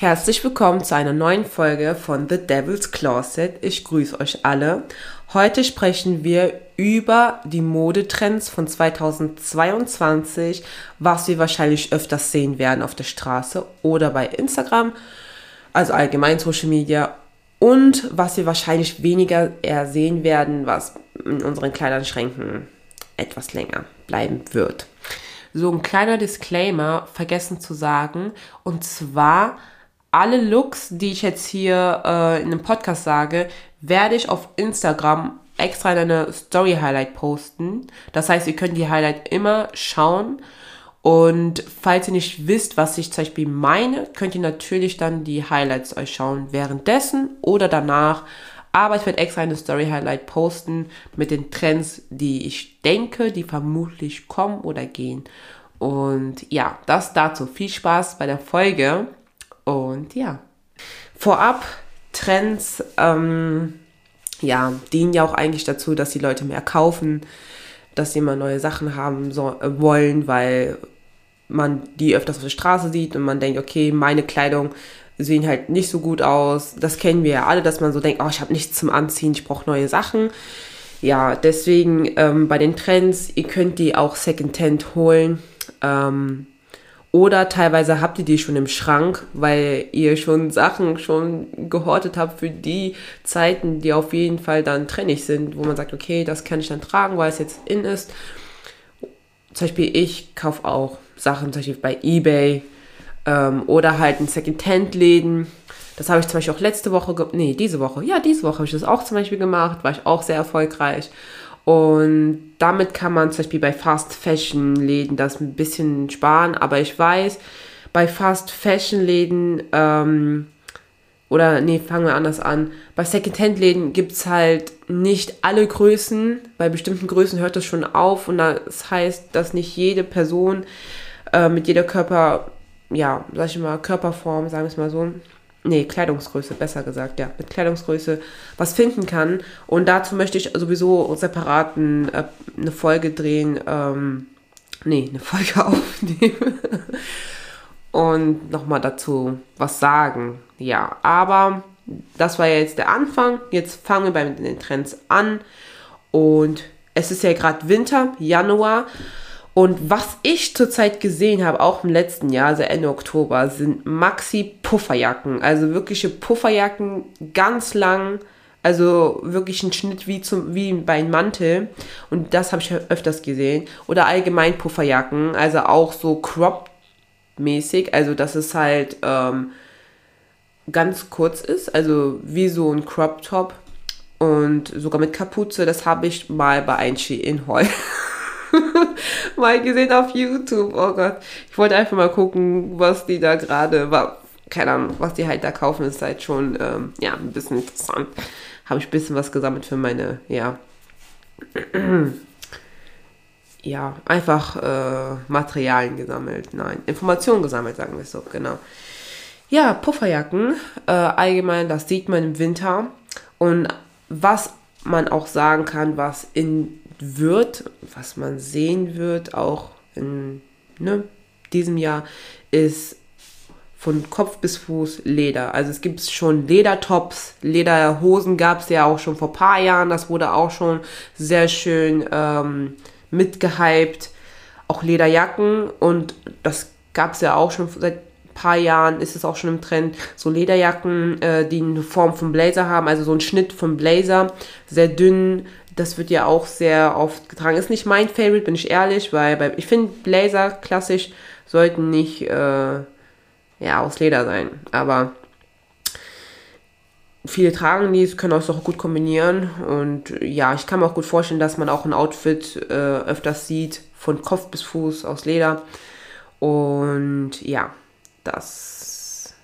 Herzlich willkommen zu einer neuen Folge von The Devil's Closet. Ich grüße euch alle. Heute sprechen wir über die Modetrends von 2022, was wir wahrscheinlich öfters sehen werden auf der Straße oder bei Instagram, also allgemein Social Media und was wir wahrscheinlich weniger eher sehen werden, was in unseren Kleiderschränken etwas länger bleiben wird. So ein kleiner Disclaimer vergessen zu sagen und zwar alle Looks, die ich jetzt hier äh, in einem Podcast sage, werde ich auf Instagram extra in eine Story Highlight posten. Das heißt, ihr könnt die Highlight immer schauen. Und falls ihr nicht wisst, was ich zum Beispiel meine, könnt ihr natürlich dann die Highlights euch schauen währenddessen oder danach. Aber ich werde extra eine Story Highlight posten mit den Trends, die ich denke, die vermutlich kommen oder gehen. Und ja, das dazu. Viel Spaß bei der Folge. Und ja, vorab, Trends, ähm, ja, dienen ja auch eigentlich dazu, dass die Leute mehr kaufen, dass sie immer neue Sachen haben so, äh, wollen, weil man die öfters auf der Straße sieht und man denkt, okay, meine Kleidung sehen halt nicht so gut aus. Das kennen wir ja alle, dass man so denkt, oh, ich habe nichts zum Anziehen, ich brauche neue Sachen. Ja, deswegen ähm, bei den Trends, ihr könnt die auch Secondhand holen. Ähm, oder teilweise habt ihr die schon im Schrank, weil ihr schon Sachen schon gehortet habt für die Zeiten, die auf jeden Fall dann trennig sind, wo man sagt, okay, das kann ich dann tragen, weil es jetzt in ist. Zum Beispiel ich kaufe auch Sachen zum Beispiel bei eBay ähm, oder halt in Secondhand-Läden. Das habe ich zum Beispiel auch letzte Woche, nee, diese Woche, ja, diese Woche habe ich das auch zum Beispiel gemacht, war ich auch sehr erfolgreich. Und damit kann man zum Beispiel bei Fast Fashion Läden das ein bisschen sparen. Aber ich weiß, bei Fast Fashion Läden, ähm, oder nee, fangen wir anders an. Bei Secondhand Läden gibt es halt nicht alle Größen. Bei bestimmten Größen hört das schon auf. Und das heißt, dass nicht jede Person äh, mit jeder Körper, ja, sag ich mal, Körperform, sagen wir es mal so, nee, Kleidungsgröße, besser gesagt, ja, mit Kleidungsgröße was finden kann. Und dazu möchte ich sowieso separat ein, äh, eine Folge drehen, ähm, nee, eine Folge aufnehmen und nochmal dazu was sagen. Ja, aber das war ja jetzt der Anfang. Jetzt fangen wir bei den Trends an. Und es ist ja gerade Winter, Januar. Und was ich zurzeit gesehen habe, auch im letzten Jahr, also Ende Oktober, sind Maxi-Pufferjacken. Also wirkliche Pufferjacken, ganz lang. Also wirklich ein Schnitt wie, zum, wie bei einem Mantel. Und das habe ich öfters gesehen. Oder allgemein Pufferjacken. Also auch so crop-mäßig. Also dass es halt ähm, ganz kurz ist. Also wie so ein Crop-Top. Und sogar mit Kapuze. Das habe ich mal bei ein in Hall. mal gesehen auf YouTube. Oh Gott. Ich wollte einfach mal gucken, was die da gerade, keine Ahnung, was die halt da kaufen, ist halt schon, ähm, ja, ein bisschen interessant. Habe ich ein bisschen was gesammelt für meine, ja, ja, einfach äh, Materialien gesammelt. Nein, Informationen gesammelt, sagen wir es so, genau. Ja, Pufferjacken, äh, allgemein, das sieht man im Winter. Und was man auch sagen kann, was in wird, was man sehen wird, auch in ne, diesem Jahr, ist von Kopf bis Fuß Leder. Also es gibt schon Ledertops, Lederhosen gab es ja auch schon vor ein paar Jahren. Das wurde auch schon sehr schön ähm, mitgehypt. Auch Lederjacken und das gab es ja auch schon seit ein paar Jahren ist es auch schon im Trend, so Lederjacken, äh, die eine Form von Blazer haben, also so ein Schnitt vom Blazer, sehr dünn, das wird ja auch sehr oft getragen. Ist nicht mein Favorite, bin ich ehrlich, weil bei, ich finde Blazer klassisch sollten nicht äh, ja, aus Leder sein. Aber viele tragen die, können auch so gut kombinieren. Und ja, ich kann mir auch gut vorstellen, dass man auch ein Outfit äh, öfters sieht, von Kopf bis Fuß aus Leder. Und ja, das.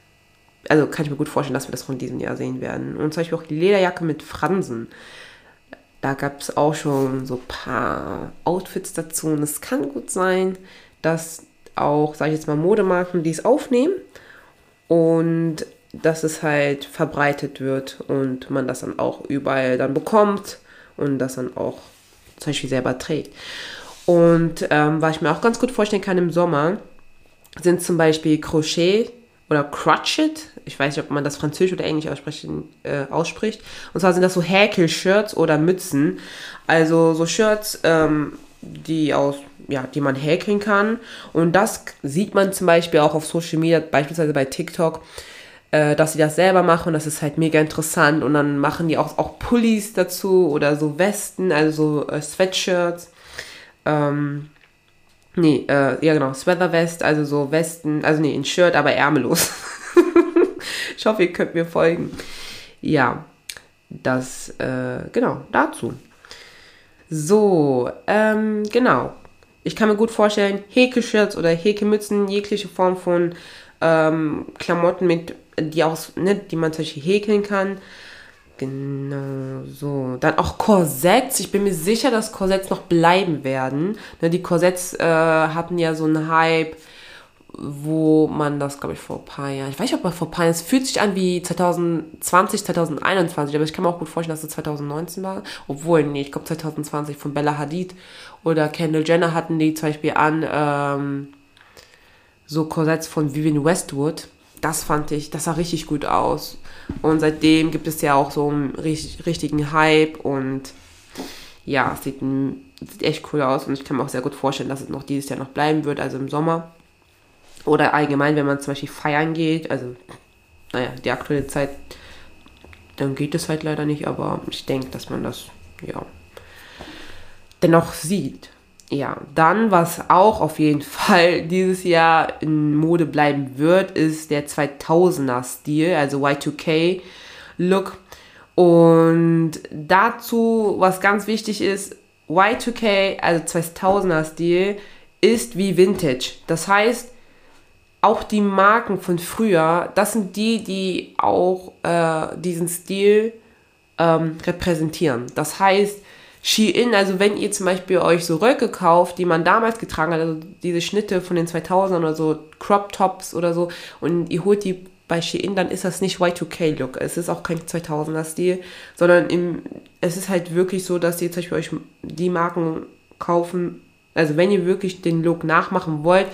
Also kann ich mir gut vorstellen, dass wir das von diesem Jahr sehen werden. Und zum Beispiel auch die Lederjacke mit Fransen. Da gab es auch schon so ein paar Outfits dazu. Und es kann gut sein, dass auch, sage ich jetzt mal, Modemarken dies aufnehmen und dass es halt verbreitet wird und man das dann auch überall dann bekommt und das dann auch zum Beispiel selber trägt. Und ähm, was ich mir auch ganz gut vorstellen kann im Sommer, sind zum Beispiel Crochet oder Crotchet. Ich weiß nicht, ob man das Französisch oder Englisch aussprechen, äh, ausspricht. Und zwar sind das so Häkel-Shirts oder Mützen. Also so Shirts, ähm, die aus, ja, die man häkeln kann. Und das sieht man zum Beispiel auch auf Social Media, beispielsweise bei TikTok, äh, dass sie das selber machen. Das ist halt mega interessant. Und dann machen die auch, auch Pullis dazu oder so Westen, also so äh, Sweatshirts. Ähm, Nee, äh, ja genau, Sweater Vest, also so Westen, also nee, ein Shirt, aber ärmellos. ich hoffe, ihr könnt mir folgen. Ja, das, äh, genau, dazu. So, ähm, genau. Ich kann mir gut vorstellen, Häkelshirts oder Häkelmützen, jegliche Form von ähm, Klamotten, mit, die, aus, ne, die man zum Beispiel häkeln kann. Genau, so. Dann auch Korsetts. Ich bin mir sicher, dass Korsetts noch bleiben werden. Ne, die Korsetts äh, hatten ja so einen Hype, wo man das, glaube ich, vor ein paar Jahren, ich weiß nicht, ob man vor ein paar Jahren, es fühlt sich an wie 2020, 2021, aber ich kann mir auch gut vorstellen, dass es 2019 war. Obwohl, nee, ich glaube 2020 von Bella Hadid oder Kendall Jenner hatten die zum Beispiel an ähm, so Korsetts von Vivienne Westwood das fand ich, das sah richtig gut aus. Und seitdem gibt es ja auch so einen richtigen Hype und ja, es sieht, sieht echt cool aus und ich kann mir auch sehr gut vorstellen, dass es noch dieses Jahr noch bleiben wird, also im Sommer. Oder allgemein, wenn man zum Beispiel feiern geht, also naja, die aktuelle Zeit, dann geht es halt leider nicht, aber ich denke, dass man das, ja, dennoch sieht ja, dann, was auch auf jeden Fall dieses Jahr in Mode bleiben wird, ist der 2000er-Stil, also Y2K-Look. Und dazu, was ganz wichtig ist, Y2K, also 2000er-Stil, ist wie Vintage. Das heißt, auch die Marken von früher, das sind die, die auch äh, diesen Stil ähm, repräsentieren. Das heißt, Shein, also wenn ihr zum Beispiel euch so Röcke kauft, die man damals getragen hat, also diese Schnitte von den 2000ern oder so Crop Tops oder so und ihr holt die bei Shein, dann ist das nicht Y2K-Look. Es ist auch kein 2000er-Stil, sondern im, es ist halt wirklich so, dass ihr zum Beispiel euch die Marken kaufen also wenn ihr wirklich den Look nachmachen wollt,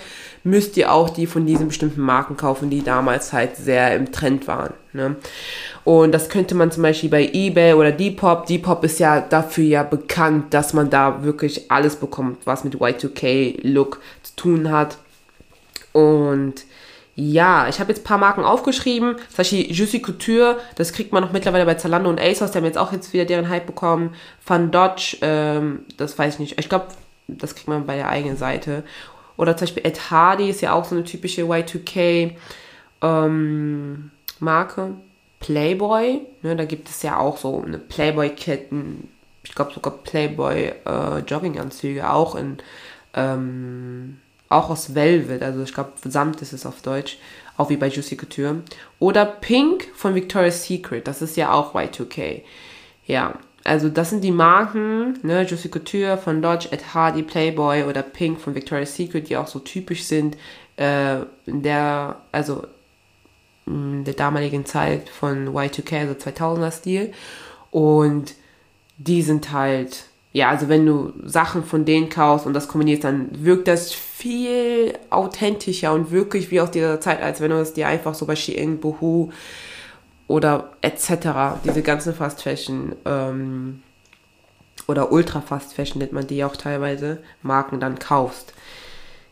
müsst ihr auch die von diesen bestimmten Marken kaufen, die damals halt sehr im Trend waren. Ne? Und das könnte man zum Beispiel bei eBay oder Depop. Depop ist ja dafür ja bekannt, dass man da wirklich alles bekommt, was mit Y2K-Look zu tun hat. Und ja, ich habe jetzt ein paar Marken aufgeschrieben. Zum Beispiel Juicy Couture, das kriegt man noch mittlerweile bei Zalando und ASOS, die haben jetzt auch jetzt wieder deren Hype bekommen. Van Dodge, ähm, das weiß ich nicht. Ich glaube, das kriegt man bei der eigenen Seite. Oder zum Beispiel Ed Hardy ist ja auch so eine typische Y2K ähm, Marke. Playboy, ne, da gibt es ja auch so eine Playboy-Ketten, ich glaube sogar Playboy äh, auch in ähm, auch aus Velvet, also ich glaube Samt ist es auf Deutsch, auch wie bei Juicy Couture. Oder Pink von Victoria's Secret, das ist ja auch Y2K. Ja, also das sind die Marken, ne, Juicy Couture von Dodge, Ed Hardy, Playboy oder Pink von Victoria's Secret, die auch so typisch sind äh, in der, also in der damaligen Zeit von Y2K, also 2000er Stil. Und die sind halt, ja, also wenn du Sachen von denen kaufst und das kombinierst, dann wirkt das viel authentischer und wirklich wie aus dieser Zeit, als wenn du es dir einfach so bei Shein, Boohoo, oder etc. Diese ganzen Fast Fashion ähm, oder Ultra Fast Fashion nennt man die auch teilweise, Marken dann kaufst.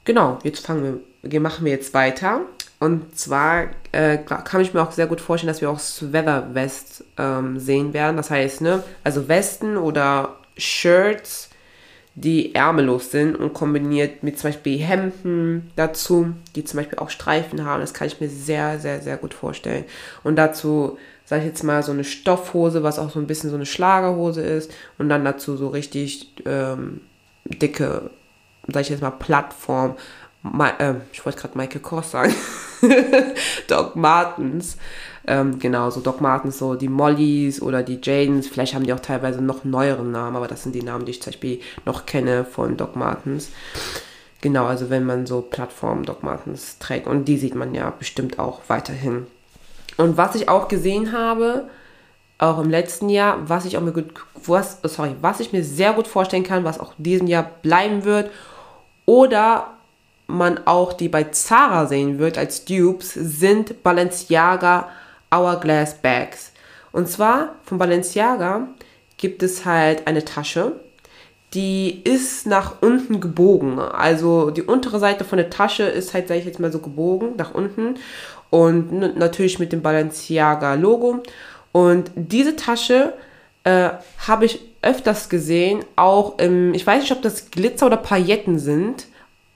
Genau, jetzt fangen wir, machen wir jetzt weiter. Und zwar äh, kann ich mir auch sehr gut vorstellen, dass wir auch Sweater West ähm, sehen werden. Das heißt, ne, also Westen oder Shirts die ärmellos sind und kombiniert mit zum Beispiel Hemden dazu, die zum Beispiel auch Streifen haben. Das kann ich mir sehr, sehr, sehr gut vorstellen. Und dazu, sage ich jetzt mal, so eine Stoffhose, was auch so ein bisschen so eine Schlagerhose ist. Und dann dazu so richtig ähm, dicke, sage ich jetzt mal, Plattform. Ma äh, ich wollte gerade Michael Kors sagen. Doc Martens. Ähm, genau, so Doc Martens, so die Mollys oder die Jadens. Vielleicht haben die auch teilweise noch neueren Namen, aber das sind die Namen, die ich zum Beispiel noch kenne von Doc Martens. Genau, also wenn man so Plattformen Doc Martens trägt. Und die sieht man ja bestimmt auch weiterhin. Und was ich auch gesehen habe, auch im letzten Jahr, was ich auch mir gut, was, sorry, was ich mir sehr gut vorstellen kann, was auch diesen Jahr bleiben wird, oder man auch die bei Zara sehen wird als Dupes, sind Balenciaga Hourglass Bags. Und zwar von Balenciaga gibt es halt eine Tasche, die ist nach unten gebogen. Also die untere Seite von der Tasche ist halt, sage ich jetzt mal so, gebogen nach unten. Und natürlich mit dem Balenciaga-Logo. Und diese Tasche äh, habe ich öfters gesehen, auch im, ich weiß nicht, ob das Glitzer oder Pailletten sind,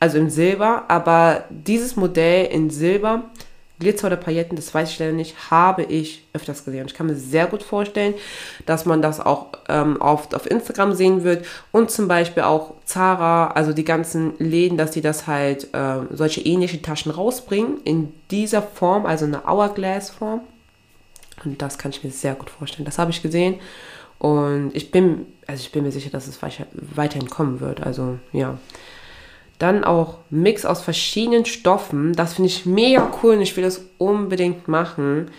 also im Silber, aber dieses Modell in Silber Glitzer oder Pailletten, das weiß ich leider nicht, habe ich öfters gesehen. Ich kann mir sehr gut vorstellen, dass man das auch ähm, oft auf Instagram sehen wird und zum Beispiel auch Zara, also die ganzen Läden, dass die das halt äh, solche ähnliche Taschen rausbringen in dieser Form, also eine Hourglass-Form. Und das kann ich mir sehr gut vorstellen. Das habe ich gesehen und ich bin, also ich bin mir sicher, dass es weiterhin kommen wird. Also ja. Dann auch Mix aus verschiedenen Stoffen. Das finde ich mega cool und ich will das unbedingt machen.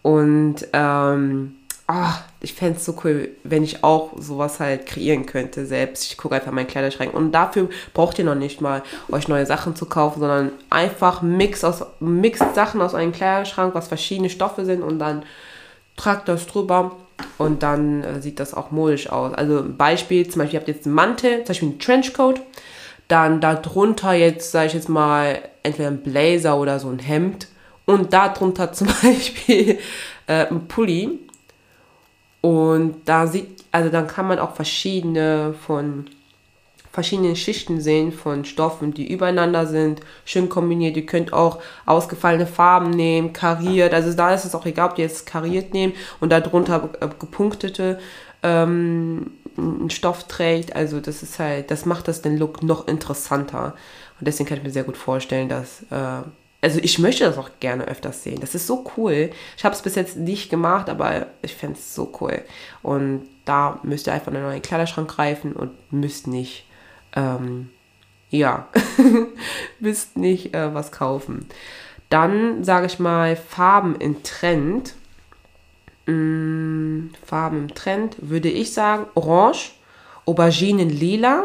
Und ähm, oh, ich fände es so cool, wenn ich auch sowas halt kreieren könnte selbst. Ich gucke einfach meinen Kleiderschrank. Und dafür braucht ihr noch nicht mal euch neue Sachen zu kaufen, sondern einfach Mix aus Mix Sachen aus einem Kleiderschrank, was verschiedene Stoffe sind und dann tragt das drüber und dann äh, sieht das auch modisch aus. Also Beispiel, zum Beispiel, ihr habt jetzt einen Mantel, zum Beispiel einen Trenchcoat dann darunter jetzt, sage ich jetzt mal, entweder ein Blazer oder so ein Hemd und darunter zum Beispiel äh, ein Pulli. Und da sieht, also dann kann man auch verschiedene von verschiedenen Schichten sehen von Stoffen, die übereinander sind, schön kombiniert. Ihr könnt auch ausgefallene Farben nehmen, kariert. Also da ist es auch egal, ob ihr jetzt kariert nehmt und darunter äh, gepunktete ähm, einen Stoff trägt. Also das ist halt, das macht das den Look noch interessanter. Und deswegen kann ich mir sehr gut vorstellen, dass, äh, also ich möchte das auch gerne öfters sehen. Das ist so cool. Ich habe es bis jetzt nicht gemacht, aber ich fände es so cool. Und da müsst ihr einfach in einen neuen Kleiderschrank greifen und müsst nicht, ähm, ja, müsst nicht äh, was kaufen. Dann sage ich mal Farben in Trend mh, mm, Farben im Trend, würde ich sagen, orange, Auberginen lila,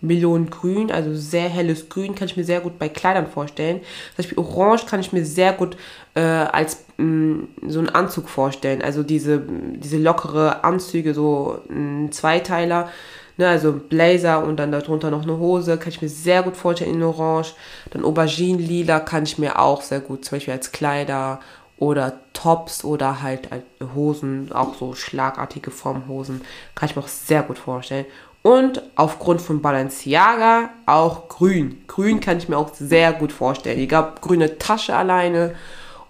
Melonengrün, also sehr helles Grün, kann ich mir sehr gut bei Kleidern vorstellen. Zum Beispiel Orange kann ich mir sehr gut äh, als mh, mm, so einen Anzug vorstellen. Also diese, diese lockere Anzüge, so ein Zweiteiler, ne, also Blazer und dann darunter noch eine Hose, kann ich mir sehr gut vorstellen in Orange. Dann Auberginen-Lila kann ich mir auch sehr gut, zum Beispiel als Kleider oder Tops oder halt Hosen, auch so schlagartige Formhosen, kann ich mir auch sehr gut vorstellen. Und aufgrund von Balenciaga auch grün. Grün kann ich mir auch sehr gut vorstellen. Egal, grüne Tasche alleine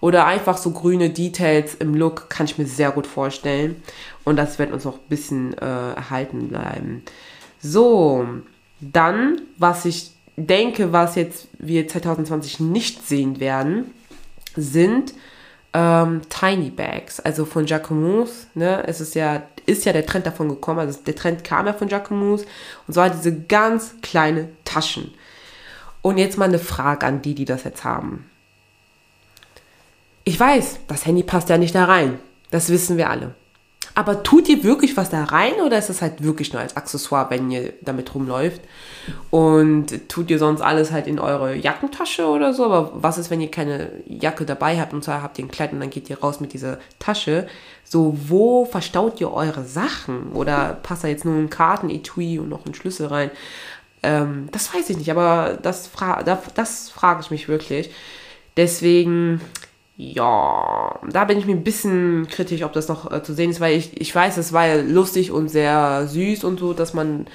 oder einfach so grüne Details im Look kann ich mir sehr gut vorstellen. Und das wird uns auch ein bisschen äh, erhalten bleiben. So, dann, was ich denke, was jetzt wir 2020 nicht sehen werden, sind ähm, Tiny Bags, also von Jacquemus, ne, es ist ja, ist ja der Trend davon gekommen, also der Trend kam ja von Jacquemus, und zwar diese ganz kleine Taschen. Und jetzt mal eine Frage an die, die das jetzt haben. Ich weiß, das Handy passt ja nicht da rein. Das wissen wir alle. Aber tut ihr wirklich was da rein oder ist das halt wirklich nur als Accessoire, wenn ihr damit rumläuft? Und tut ihr sonst alles halt in eure Jackentasche oder so? Aber was ist, wenn ihr keine Jacke dabei habt und zwar habt ihr ein Kleid und dann geht ihr raus mit dieser Tasche? So, wo verstaut ihr eure Sachen? Oder passt da jetzt nur ein Kartenetui und noch ein Schlüssel rein? Ähm, das weiß ich nicht, aber das, fra das, das frage ich mich wirklich. Deswegen ja, da bin ich mir ein bisschen kritisch, ob das noch äh, zu sehen ist, weil ich, ich weiß, es war ja lustig und sehr süß und so, dass man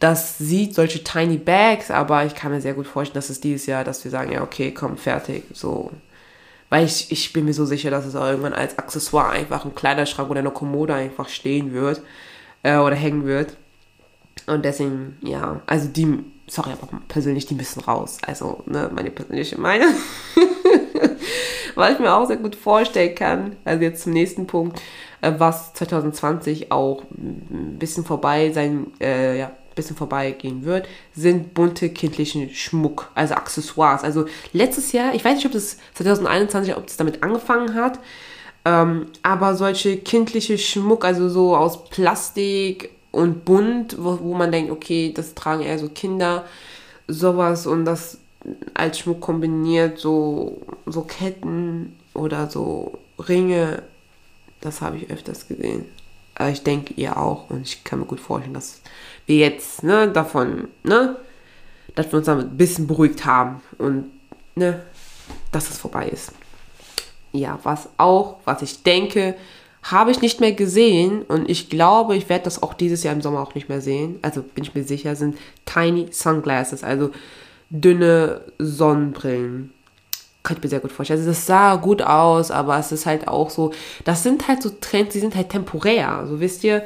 das sieht, solche Tiny Bags, aber ich kann mir sehr gut vorstellen, dass es dieses Jahr, dass wir sagen, ja, okay, komm, fertig, so. Weil ich, ich bin mir so sicher, dass es auch irgendwann als Accessoire einfach im Kleiderschrank oder in der Kommode einfach stehen wird äh, oder hängen wird. Und deswegen, ja, also die, sorry, aber persönlich, die müssen raus. Also, ne, meine persönliche Meinung. was ich mir auch sehr gut vorstellen kann, also jetzt zum nächsten Punkt, äh, was 2020 auch ein bisschen vorbei sein, äh, ja, bisschen vorbeigehen wird, sind bunte kindlichen Schmuck, also Accessoires. Also letztes Jahr, ich weiß nicht, ob das 2021, ob das damit angefangen hat, ähm, aber solche kindliche Schmuck, also so aus Plastik und bunt, wo, wo man denkt, okay, das tragen eher so Kinder, sowas und das als Schmuck kombiniert, so, so Ketten oder so Ringe. Das habe ich öfters gesehen. Aber ich denke ihr auch und ich kann mir gut vorstellen, dass wir jetzt ne, davon, ne, dass wir uns damit ein bisschen beruhigt haben und ne, dass es vorbei ist. Ja, was auch, was ich denke, habe ich nicht mehr gesehen und ich glaube, ich werde das auch dieses Jahr im Sommer auch nicht mehr sehen. Also bin ich mir sicher, sind Tiny Sunglasses, also dünne Sonnenbrillen. Kann ich mir sehr gut vorstellen. Also das sah gut aus, aber es ist halt auch so, das sind halt so Trends, die sind halt temporär, so wisst ihr.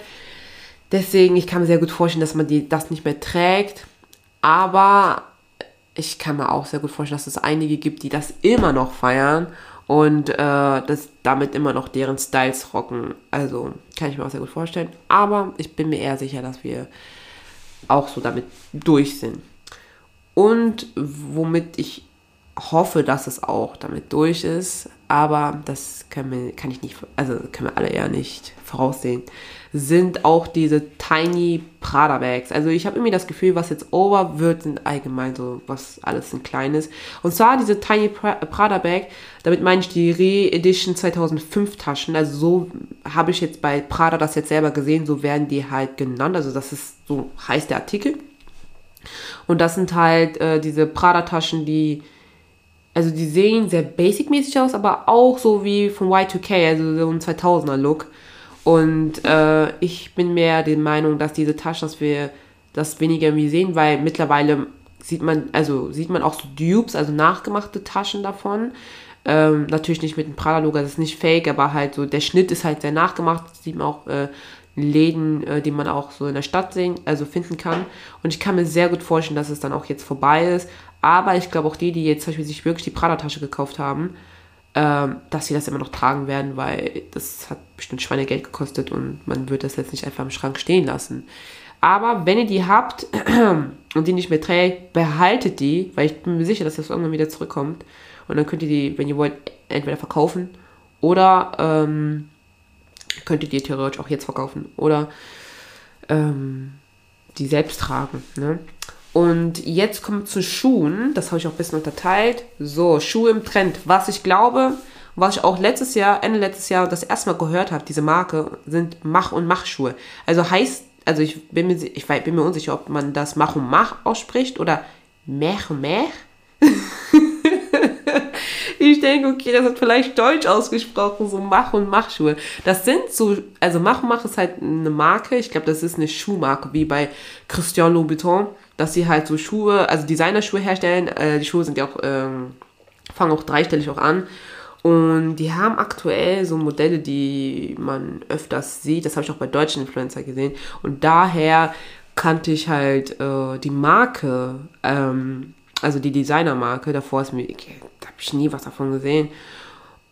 Deswegen, ich kann mir sehr gut vorstellen, dass man die, das nicht mehr trägt. Aber ich kann mir auch sehr gut vorstellen, dass es einige gibt, die das immer noch feiern und äh, das damit immer noch deren Styles rocken. Also kann ich mir auch sehr gut vorstellen. Aber ich bin mir eher sicher, dass wir auch so damit durch sind. Und womit ich hoffe, dass es auch damit durch ist, aber das können wir, kann ich nicht, also können wir alle eher nicht voraussehen, sind auch diese Tiny Prada Bags. Also ich habe irgendwie das Gefühl, was jetzt over wird, sind allgemein so, was alles ein kleines. Und zwar diese Tiny Prada Bag, damit meine ich die Re-Edition 2005 Taschen. Also so habe ich jetzt bei Prada das jetzt selber gesehen, so werden die halt genannt. Also das ist, so heißt der Artikel. Und das sind halt äh, diese Prada Taschen, die also die sehen sehr basic-mäßig aus, aber auch so wie von Y2K, also so ein 2000er-Look. Und äh, ich bin mehr der Meinung, dass diese Taschen, dass wir das weniger wie sehen, weil mittlerweile sieht man, also sieht man auch so Dupes, also nachgemachte Taschen davon. Ähm, natürlich nicht mit dem Prada-Logo, das ist nicht fake, aber halt so, der Schnitt ist halt sehr nachgemacht, sieht man auch äh, Läden, äh, die man auch so in der Stadt sehen, also finden kann. Und ich kann mir sehr gut vorstellen, dass es dann auch jetzt vorbei ist. Aber ich glaube auch die, die jetzt zum Beispiel sich wirklich die Prada-Tasche gekauft haben, ähm, dass sie das immer noch tragen werden, weil das hat bestimmt Schweinegeld gekostet und man wird das jetzt nicht einfach im Schrank stehen lassen. Aber wenn ihr die habt und die nicht mehr trägt, behaltet die, weil ich bin mir sicher, dass das irgendwann wieder zurückkommt. Und dann könnt ihr die, wenn ihr wollt, entweder verkaufen oder ähm, könnt ihr die theoretisch auch jetzt verkaufen oder ähm, die selbst tragen. Ne? Und jetzt kommt zu Schuhen. Das habe ich auch ein bisschen unterteilt. So, Schuhe im Trend. Was ich glaube, was ich auch letztes Jahr, Ende letztes Jahr das erste Mal gehört habe, diese Marke, sind Mach- und Mach-Schuhe. Also heißt, also ich bin mir, ich bin mir unsicher, ob man das Mach und Mach ausspricht oder Mech und Mech. ich denke, okay, das hat vielleicht Deutsch ausgesprochen, so Mach- und Mach-Schuhe. Das sind so, also Mach und Mach ist halt eine Marke. Ich glaube, das ist eine Schuhmarke, wie bei Christian Louboutin dass sie halt so Schuhe, also Designerschuhe herstellen. Äh, die Schuhe sind ja auch, ähm, fangen auch dreistellig auch an. Und die haben aktuell so Modelle, die man öfters sieht. Das habe ich auch bei deutschen Influencer gesehen. Und daher kannte ich halt äh, die Marke, ähm, also die Designermarke. Davor ist mir, okay, habe ich nie was davon gesehen.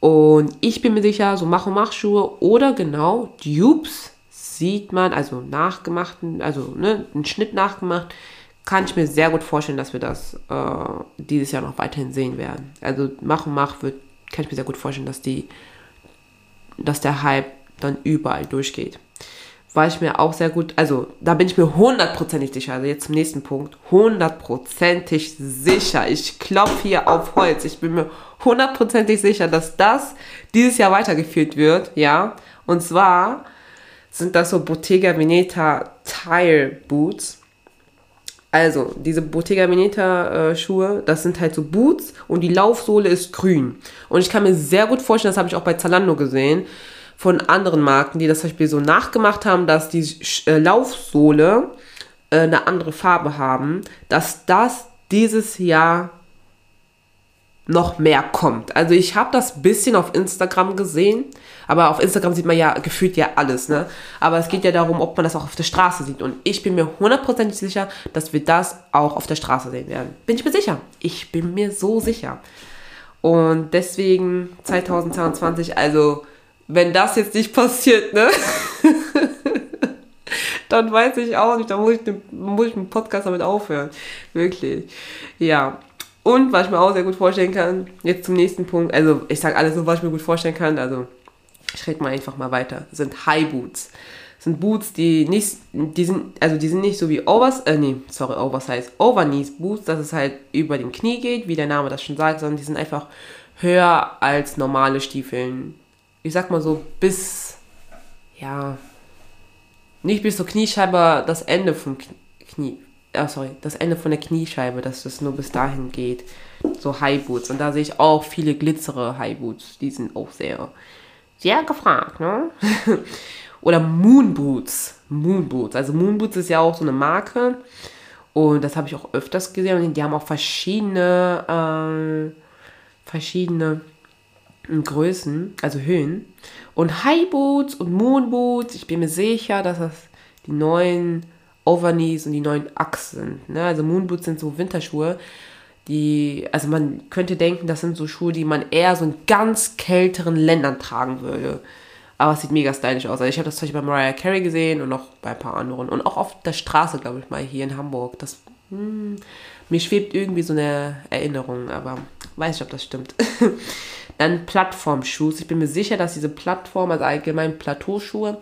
Und ich bin mir sicher, so Mach- und Mach-Schuhe oder genau Dupes sieht man, also nachgemachten, also ne, einen Schnitt nachgemacht, kann ich mir sehr gut vorstellen, dass wir das äh, dieses Jahr noch weiterhin sehen werden. Also Mach und Mach wird, kann ich mir sehr gut vorstellen, dass die, dass der Hype dann überall durchgeht. Weil ich mir auch sehr gut, also da bin ich mir hundertprozentig sicher, also jetzt zum nächsten Punkt, hundertprozentig sicher. Ich klopfe hier auf Holz. Ich bin mir hundertprozentig sicher, dass das dieses Jahr weitergeführt wird, ja. Und zwar sind das so Bottega Veneta Tire Boots also, diese Bottega Veneta äh, Schuhe, das sind halt so Boots und die Laufsohle ist grün. Und ich kann mir sehr gut vorstellen, das habe ich auch bei Zalando gesehen, von anderen Marken, die das zum Beispiel so nachgemacht haben, dass die äh, Laufsohle äh, eine andere Farbe haben, dass das dieses Jahr noch mehr kommt. Also ich habe das bisschen auf Instagram gesehen, aber auf Instagram sieht man ja gefühlt ja alles, ne? Aber es geht ja darum, ob man das auch auf der Straße sieht. Und ich bin mir hundertprozentig sicher, dass wir das auch auf der Straße sehen werden. Bin ich mir sicher. Ich bin mir so sicher. Und deswegen 2022, also wenn das jetzt nicht passiert, ne? dann weiß ich auch nicht, dann muss ich, muss ich einen Podcast damit aufhören. Wirklich. Ja. Und was ich mir auch sehr gut vorstellen kann, jetzt zum nächsten Punkt, also ich sage alles so, was ich mir gut vorstellen kann, also ich rede mal einfach mal weiter, sind High Boots. sind Boots, die nicht, die sind, also die sind nicht so wie Overs, äh, nee, sorry, Oversize, Overknees Boots, dass es halt über dem Knie geht, wie der Name das schon sagt, sondern die sind einfach höher als normale Stiefeln. Ich sag mal so bis, ja, nicht bis zur Kniescheibe, das Ende vom Knie, äh, sorry, das Ende von der Kniescheibe, dass es nur bis dahin geht. So High Boots. Und da sehe ich auch viele glitzere High Boots. Die sind auch sehr, sehr gefragt, ne? Oder Moon Boots. Moon Boots. Also Moon Boots ist ja auch so eine Marke. Und das habe ich auch öfters gesehen. Und die haben auch verschiedene, äh, verschiedene Größen, also Höhen. Und High Boots und Moon Boots, ich bin mir sicher, dass das die neuen Overknees und die neuen Axe sind. Ne? Also Moon Boots sind so Winterschuhe, die, also man könnte denken, das sind so Schuhe, die man eher so in ganz kälteren Ländern tragen würde. Aber es sieht mega stylisch aus. Also ich habe das zum Beispiel bei Mariah Carey gesehen und noch bei ein paar anderen. Und auch auf der Straße, glaube ich mal, hier in Hamburg. Das, hm, mir schwebt irgendwie so eine Erinnerung, aber weiß ich, ob das stimmt. Dann Plattformschuhe. Ich bin mir sicher, dass diese Plattform, also allgemein Plateauschuhe,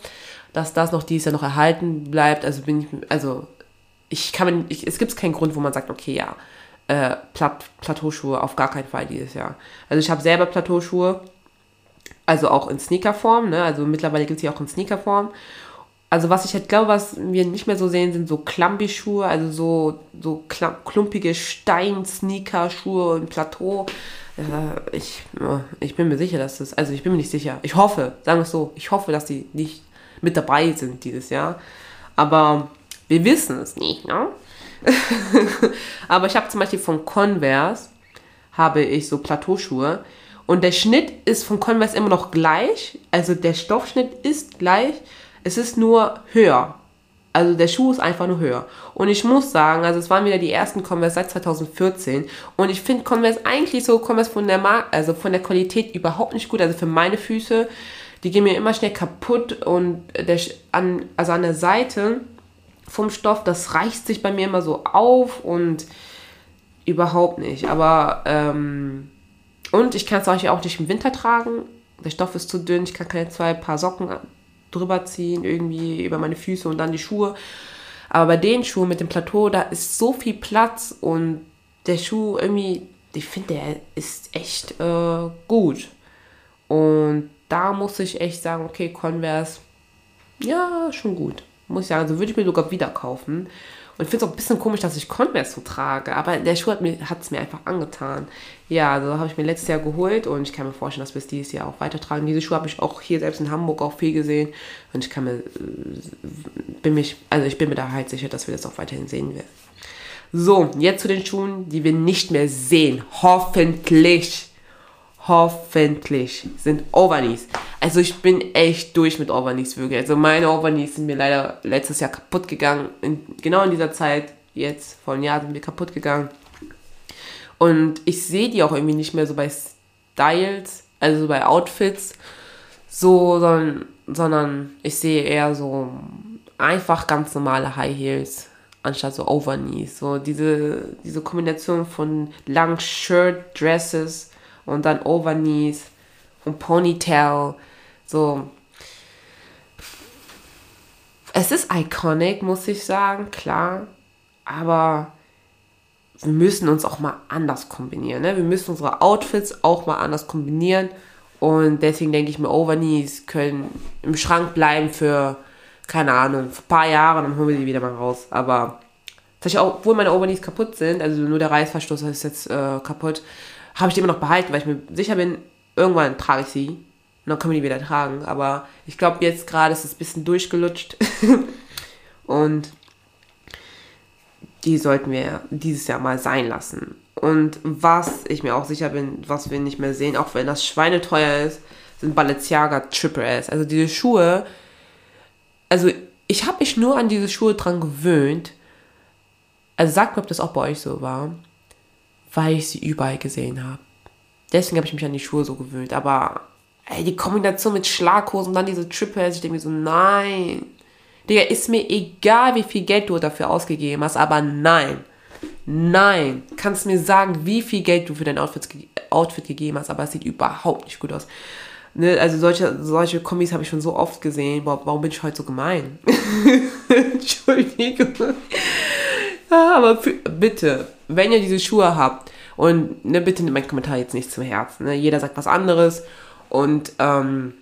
dass das noch dieses Jahr noch erhalten bleibt. Also bin ich, also ich kann ich, es gibt keinen Grund, wo man sagt, okay, ja, äh, Platt, Plateauschuhe auf gar keinen Fall dieses Jahr. Also ich habe selber Plateauschuhe, also auch in Sneakerform, ne? Also mittlerweile gibt es die auch in Sneakerform. Also was ich halt glaube, was wir nicht mehr so sehen, sind so Klambi-Schuhe, also so, so klumpige Stein-Sneaker-Schuhe und Plateau. Äh, ich, ich bin mir sicher, dass das, also ich bin mir nicht sicher. Ich hoffe, sagen wir es so, ich hoffe, dass die nicht mit dabei sind dieses Jahr. Aber wir wissen es nicht, ne? Aber ich habe zum Beispiel von Converse, habe ich so Plateauschuhe. Und der Schnitt ist von Converse immer noch gleich. Also der Stoffschnitt ist gleich. Es ist nur höher. Also der Schuh ist einfach nur höher. Und ich muss sagen, also es waren wieder die ersten Converse seit 2014. Und ich finde Converse eigentlich so Converse von der Mar also von der Qualität überhaupt nicht gut. Also für meine Füße, die gehen mir immer schnell kaputt. Und der, an, also an der Seite vom Stoff, das reicht sich bei mir immer so auf und überhaupt nicht. Aber, ähm, und ich kann es auch nicht im Winter tragen. Der Stoff ist zu dünn, ich kann keine zwei Paar Socken drüber ziehen, irgendwie über meine Füße und dann die Schuhe. Aber bei den Schuhen mit dem Plateau, da ist so viel Platz und der Schuh irgendwie, ich finde, der ist echt äh, gut. Und da muss ich echt sagen, okay, Converse, ja, schon gut muss ich sagen. Also würde ich mir sogar wieder kaufen. Und ich finde es auch ein bisschen komisch, dass ich Converse so trage. Aber der Schuh hat es mir, mir einfach angetan. Ja, also habe ich mir letztes Jahr geholt und ich kann mir vorstellen, dass wir es dieses Jahr auch weitertragen. Diese Schuhe habe ich auch hier selbst in Hamburg auch viel gesehen. Und ich kann mir, bin mich, also ich bin mir da halt sicher, dass wir das auch weiterhin sehen werden. So, jetzt zu den Schuhen, die wir nicht mehr sehen. Hoffentlich hoffentlich sind Overknees. Also ich bin echt durch mit Overknees wirklich. Also meine Overknees sind mir leider letztes Jahr kaputt gegangen. In, genau in dieser Zeit, jetzt vor einem Jahr sind mir kaputt gegangen. Und ich sehe die auch irgendwie nicht mehr so bei Styles, also bei Outfits, so, sondern, sondern ich sehe eher so einfach ganz normale High Heels anstatt so Overknees. So diese, diese Kombination von langen Shirt, Dresses, und dann Overknees und Ponytail. So. Es ist iconic, muss ich sagen, klar. Aber wir müssen uns auch mal anders kombinieren. Ne? Wir müssen unsere Outfits auch mal anders kombinieren. Und deswegen denke ich mir, Overknees können im Schrank bleiben für, keine Ahnung, für ein paar Jahre, dann holen wir sie wieder mal raus. Aber obwohl meine Overknees kaputt sind, also nur der Reißverschluss ist jetzt äh, kaputt, habe ich die immer noch behalten, weil ich mir sicher bin, irgendwann trage ich sie. Und dann können wir die wieder tragen. Aber ich glaube, jetzt gerade ist es ein bisschen durchgelutscht. und die sollten wir dieses Jahr mal sein lassen. Und was ich mir auch sicher bin, was wir nicht mehr sehen, auch wenn das schweineteuer ist, sind Balenciaga Triple S. Also diese Schuhe, also ich habe mich nur an diese Schuhe dran gewöhnt. Also sagt mir, ob das auch bei euch so war weil ich sie überall gesehen habe. Deswegen habe ich mich an die Schuhe so gewöhnt. Aber ey, die Kombination mit Schlaghosen und dann diese Triples, ich denke mir so, nein. Digga, ist mir egal, wie viel Geld du dafür ausgegeben hast, aber nein. Nein. Kannst mir sagen, wie viel Geld du für dein Outfit, Outfit gegeben hast, aber es sieht überhaupt nicht gut aus. Ne, also solche, solche Kombis habe ich schon so oft gesehen. Warum, warum bin ich heute so gemein? Entschuldigung. Aber für, bitte, wenn ihr diese Schuhe habt, und ne, bitte nimmt mein Kommentar jetzt nicht zum Herzen. Ne? Jeder sagt was anderes. Und ähm,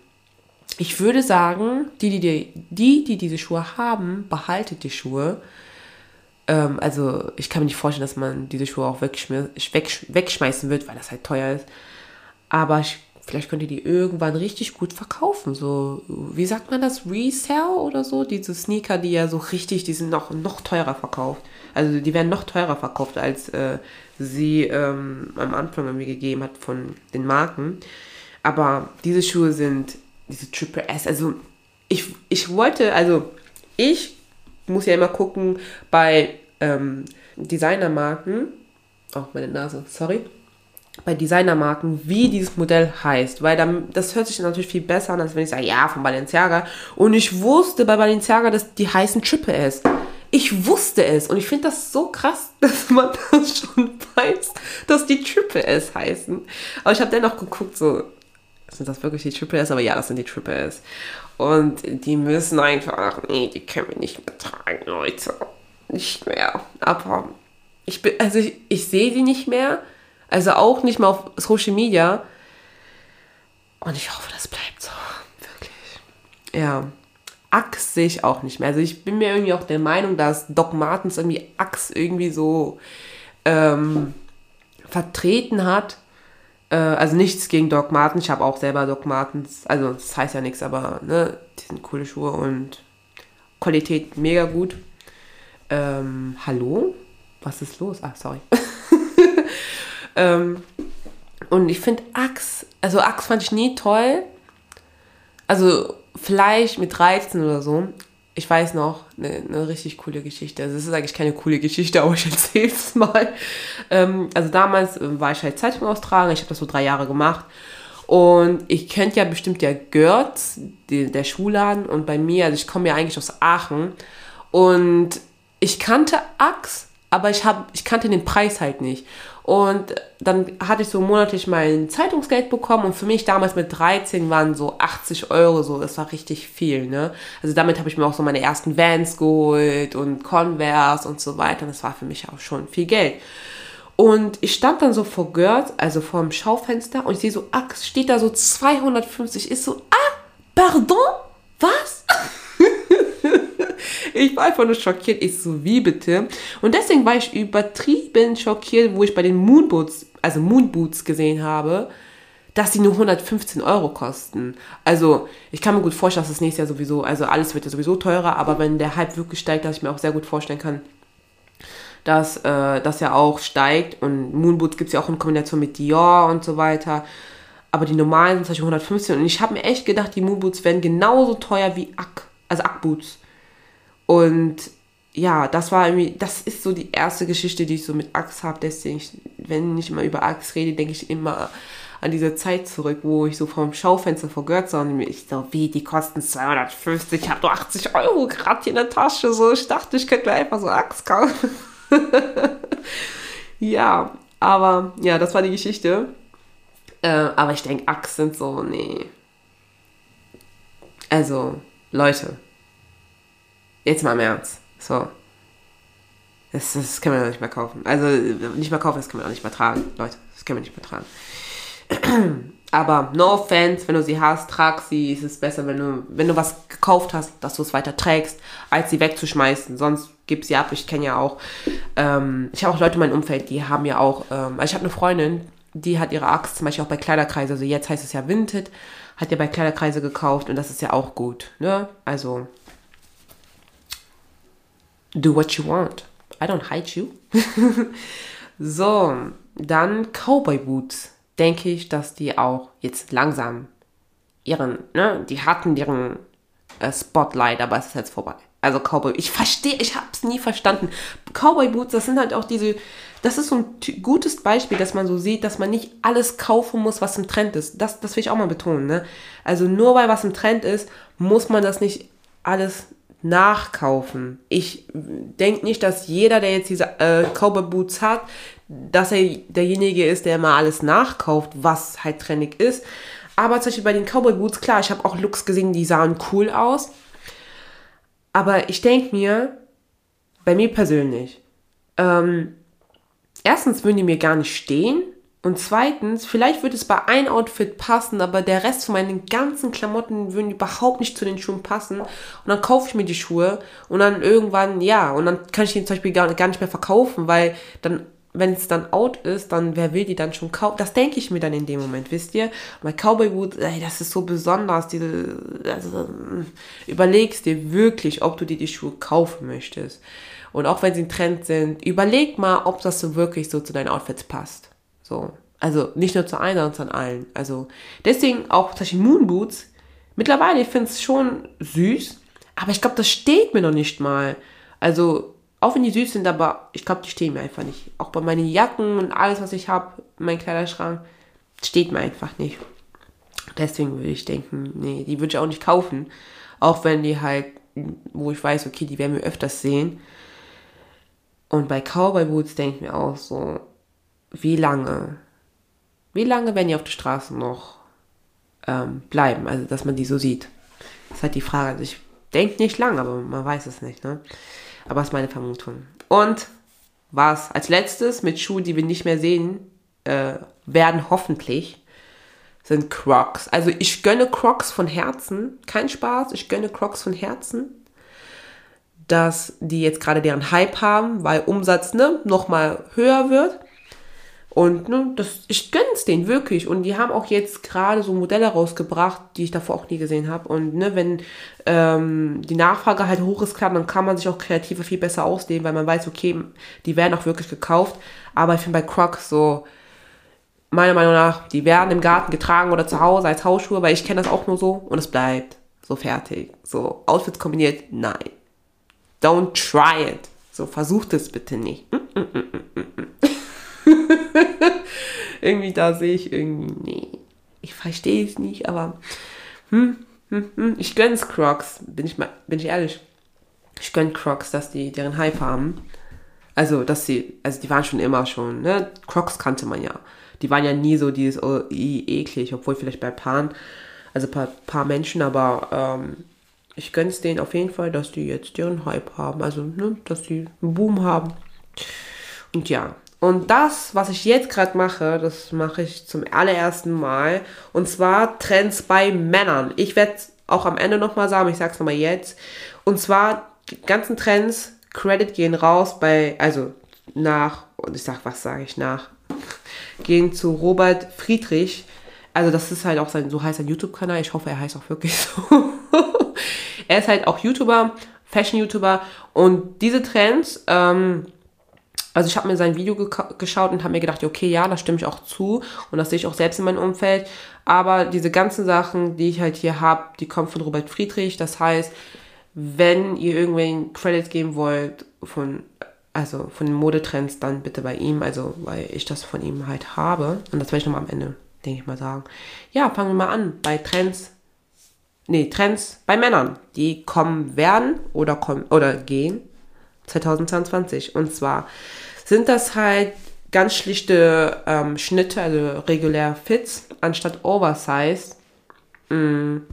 ich würde sagen, die die, die, die diese Schuhe haben, behaltet die Schuhe. Ähm, also ich kann mir nicht vorstellen, dass man diese Schuhe auch wegschmeißen wird, weil das halt teuer ist. Aber ich, vielleicht könnt ihr die irgendwann richtig gut verkaufen. So, wie sagt man das? Resell oder so? Diese Sneaker, die ja so richtig, die sind noch, noch teurer verkauft. Also die werden noch teurer verkauft, als äh, sie ähm, am Anfang irgendwie gegeben hat von den Marken. Aber diese Schuhe sind diese Triple S. Also ich, ich wollte, also ich muss ja immer gucken bei ähm, Designermarken, auch meine Nase, sorry, bei Designermarken, wie dieses Modell heißt, weil dann, das hört sich natürlich viel besser an, als wenn ich sage, ja, von Balenciaga. Und ich wusste bei Balenciaga, dass die heißen Triple S. Ich wusste es und ich finde das so krass, dass man das schon weiß, dass die Triple S heißen. Aber ich habe dennoch geguckt, so, sind das wirklich die Triple S? Aber ja, das sind die Triple S. Und die müssen einfach, nee, die können wir nicht mehr tragen, Leute. Nicht mehr. Aber ich bin, also ich, ich sehe die nicht mehr. Also auch nicht mehr auf Social Media. Und ich hoffe, das bleibt so. Wirklich. Ja. Axe sehe ich auch nicht mehr. Also ich bin mir irgendwie auch der Meinung, dass Doc Martens irgendwie Axe irgendwie so ähm, vertreten hat. Äh, also nichts gegen Doc Martens. Ich habe auch selber Doc Martens. Also das heißt ja nichts, aber ne, die sind coole Schuhe und Qualität mega gut. Ähm, hallo? Was ist los? Ah, sorry. ähm, und ich finde Axe, also Axe fand ich nie toll. Also vielleicht mit 13 oder so, ich weiß noch, eine, eine richtig coole Geschichte. Also es ist eigentlich keine coole Geschichte, aber ich erzähle es mal. Ähm, also damals äh, war ich halt Zeitung austragen, ich habe das so drei Jahre gemacht. Und ich kennt ja bestimmt der Görz, die, der Schuhladen. Und bei mir, also ich komme ja eigentlich aus Aachen. Und ich kannte Axe, aber ich, hab, ich kannte den Preis halt nicht. Und dann hatte ich so monatlich mein Zeitungsgeld bekommen und für mich damals mit 13 waren so 80 Euro so, das war richtig viel, ne? Also damit habe ich mir auch so meine ersten Vans geholt und Converse und so weiter. Das war für mich auch schon viel Geld. Und ich stand dann so vor Girls, also vor dem Schaufenster und ich sehe so, ah, steht da so 250, ist so, ah, pardon? Was? Ich war einfach nur schockiert. Ich so, wie bitte? Und deswegen war ich übertrieben schockiert, wo ich bei den Moonboots, also Moonboots gesehen habe, dass die nur 115 Euro kosten. Also, ich kann mir gut vorstellen, dass das nächste Jahr sowieso, also alles wird ja sowieso teurer, aber wenn der Hype wirklich steigt, dass ich mir auch sehr gut vorstellen kann, dass äh, das ja auch steigt. Und Moonboots gibt es ja auch in Kombination mit Dior und so weiter. Aber die normalen sind zum Beispiel 115. Und ich habe mir echt gedacht, die Moonboots werden genauso teuer wie Ack, also Ackboots. Und ja, das war irgendwie, das ist so die erste Geschichte, die ich so mit Axe habe. Deswegen, wenn ich immer über Axe rede, denke ich immer an diese Zeit zurück, wo ich so vom Schaufenster vor Götze und ich so, wie, die kosten 250, ich habe nur 80 Euro gerade hier in der Tasche. So, ich dachte, ich könnte mir einfach so Axe kaufen. ja, aber ja, das war die Geschichte. Äh, aber ich denke, Axe sind so, nee. Also, Leute, Jetzt mal im Ernst. So. Das, das können wir nicht mehr kaufen. Also nicht mehr kaufen, das können wir auch nicht mehr tragen, Leute. Das können wir nicht mehr tragen. Aber no offense, wenn du sie hast, trag sie. Es ist besser, wenn du, wenn du was gekauft hast, dass du es weiter trägst, als sie wegzuschmeißen. Sonst gib sie ab. Ich kenne ja auch, ähm, ich habe auch Leute in meinem Umfeld, die haben ja auch, ähm, also ich habe eine Freundin, die hat ihre Axt zum Beispiel auch bei Kleiderkreise, also jetzt heißt es ja Vinted, hat ja bei Kleiderkreise gekauft und das ist ja auch gut, ne? Also do what you want. I don't hide you. so, dann Cowboy Boots. Denke ich, dass die auch jetzt langsam ihren, ne, die hatten ihren äh, Spotlight, aber es ist jetzt vorbei. Also Cowboy, ich verstehe, ich habe es nie verstanden. Cowboy Boots, das sind halt auch diese, das ist so ein gutes Beispiel, dass man so sieht, dass man nicht alles kaufen muss, was im Trend ist. Das, das will ich auch mal betonen. Ne? Also nur weil was im Trend ist, muss man das nicht alles nachkaufen. Ich denke nicht, dass jeder, der jetzt diese äh, Cowboy Boots hat, dass er derjenige ist, der immer alles nachkauft, was halt trendig ist. Aber zum Beispiel bei den Cowboy Boots, klar, ich habe auch Looks gesehen, die sahen cool aus. Aber ich denke mir, bei mir persönlich, ähm, erstens würden die mir gar nicht stehen. Und zweitens, vielleicht würde es bei ein Outfit passen, aber der Rest von meinen ganzen Klamotten würden überhaupt nicht zu den Schuhen passen. Und dann kaufe ich mir die Schuhe und dann irgendwann, ja, und dann kann ich die zum Beispiel gar, gar nicht mehr verkaufen, weil dann, wenn es dann out ist, dann wer will die dann schon kaufen? Das denke ich mir dann in dem Moment, wisst ihr? Mein Cowboy Boot, ey, das ist so besonders. Diese, also, überlegst dir wirklich, ob du dir die Schuhe kaufen möchtest. Und auch wenn sie ein Trend sind, überleg mal, ob das so wirklich so zu deinen Outfits passt. So. Also nicht nur zu einer, sondern zu allen. Also deswegen auch zum Beispiel Moonboots. Mittlerweile, ich finde es schon süß, aber ich glaube, das steht mir noch nicht mal. Also, auch wenn die süß sind, aber ich glaube, die stehen mir einfach nicht. Auch bei meinen Jacken und alles, was ich habe, mein Kleiderschrank, steht mir einfach nicht. Deswegen würde ich denken, nee, die würde ich auch nicht kaufen. Auch wenn die halt, wo ich weiß, okay, die werden wir öfters sehen. Und bei Cowboy Boots denke ich mir auch so, wie lange? Wie lange werden die auf der Straße noch ähm, bleiben? Also, dass man die so sieht. Das ist halt die Frage. Also ich denke nicht lang, aber man weiß es nicht. Ne? Aber das ist meine Vermutung. Und was als letztes mit Schuhen, die wir nicht mehr sehen äh, werden, hoffentlich, sind Crocs. Also ich gönne Crocs von Herzen. Kein Spaß, ich gönne Crocs von Herzen dass die jetzt gerade deren Hype haben, weil Umsatz ne, nochmal höher wird. Und ne, das, ich gönn's denen wirklich. Und die haben auch jetzt gerade so Modelle rausgebracht, die ich davor auch nie gesehen habe. Und ne, wenn ähm, die Nachfrage halt hoch ist, klar, dann kann man sich auch kreativer viel besser ausdehnen, weil man weiß, okay, die werden auch wirklich gekauft. Aber ich finde bei Crocs so, meiner Meinung nach, die werden im Garten getragen oder zu Hause als Hausschuhe, weil ich kenne das auch nur so und es bleibt so fertig. So Outfits kombiniert, nein. Don't try it. So versucht es bitte nicht. irgendwie da sehe ich irgendwie, nee, ich verstehe es nicht, aber hm, hm, hm, ich gönn's Crocs, bin ich mal, bin ich ehrlich. Ich gönn Crocs, dass die deren Hype haben. Also, dass sie, also die waren schon immer schon, ne? Crocs kannte man ja. Die waren ja nie so dieses oh, eklig, obwohl vielleicht bei Paaren, also paar, paar Menschen, aber ähm, ich gönn's denen auf jeden Fall, dass die jetzt deren Hype haben. Also, ne, dass die einen Boom haben. Und ja, und das, was ich jetzt gerade mache, das mache ich zum allerersten Mal. Und zwar Trends bei Männern. Ich werde auch am Ende nochmal sagen, ich sage es nochmal jetzt. Und zwar die ganzen Trends, Credit gehen raus bei, also nach, und ich sag, was sage ich nach, gehen zu Robert Friedrich. Also das ist halt auch sein, so heißt sein YouTube-Kanal. Ich hoffe, er heißt auch wirklich so. er ist halt auch YouTuber, Fashion-YouTuber. Und diese Trends, ähm, also ich habe mir sein Video geschaut und habe mir gedacht, okay, ja, da stimme ich auch zu und das sehe ich auch selbst in meinem Umfeld. Aber diese ganzen Sachen, die ich halt hier habe, die kommen von Robert Friedrich. Das heißt, wenn ihr irgendwen Credit geben wollt von, also von den Modetrends, dann bitte bei ihm, also weil ich das von ihm halt habe. Und das werde ich nochmal am Ende, denke ich mal, sagen. Ja, fangen wir mal an bei Trends. Nee, Trends bei Männern, die kommen werden oder kommen oder gehen 2022. Und zwar sind das halt ganz schlichte ähm, Schnitte, also regulär Fits, anstatt Oversize. Mhm.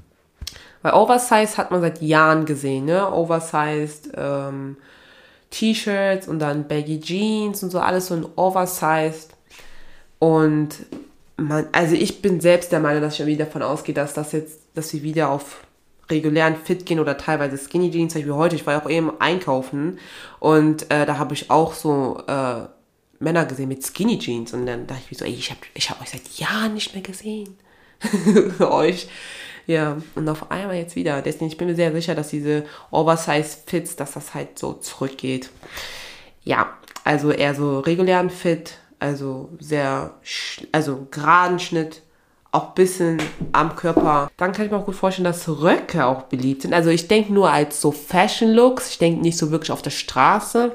Weil Oversize hat man seit Jahren gesehen, ne? Oversized ähm, T-Shirts und dann Baggy Jeans und so, alles so ein Oversized. Und man, also ich bin selbst der Meinung, dass ich wieder davon ausgehe, dass das jetzt, dass sie wieder auf regulären Fit gehen oder teilweise Skinny Jeans, zum Beispiel heute, ich war ja auch eben einkaufen und äh, da habe ich auch so äh, Männer gesehen mit Skinny Jeans und dann dachte ich mir so, ey, ich habe ich hab euch seit Jahren nicht mehr gesehen. euch. Ja, und auf einmal jetzt wieder. Deswegen, ich bin mir sehr sicher, dass diese Oversize Fits, dass das halt so zurückgeht. Ja, also eher so regulären Fit, also sehr, also geraden Schnitt, auch ein bisschen am Körper. Dann kann ich mir auch gut vorstellen, dass Röcke auch beliebt sind. Also ich denke nur als so Fashion Looks. Ich denke nicht so wirklich auf der Straße.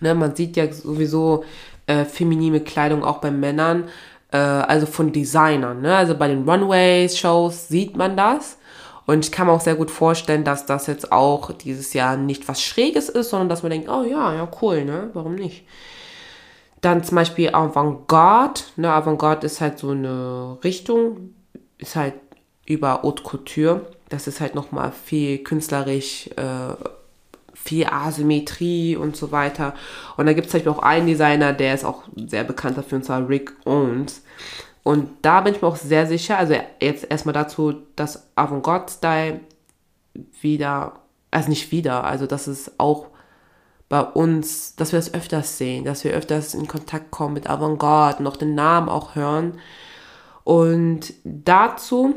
Ne, man sieht ja sowieso äh, feminine Kleidung auch bei Männern. Äh, also von Designern. Ne? Also bei den Runways-Shows sieht man das. Und ich kann mir auch sehr gut vorstellen, dass das jetzt auch dieses Jahr nicht was Schräges ist, sondern dass man denkt, oh ja, ja, cool, ne? Warum nicht? Dann zum Beispiel Avantgarde. Ne, Avantgarde ist halt so eine Richtung. ist halt über Haute Couture. Das ist halt nochmal viel künstlerisch, äh, viel Asymmetrie und so weiter. Und da gibt es halt auch einen Designer, der ist auch sehr bekannt dafür, und zwar Rick Owens. Und da bin ich mir auch sehr sicher, also jetzt erstmal dazu, dass Avantgarde-Style wieder, also nicht wieder, also dass es auch bei uns, dass wir es öfters sehen, dass wir öfters in Kontakt kommen mit Avantgarde, noch den Namen auch hören. Und dazu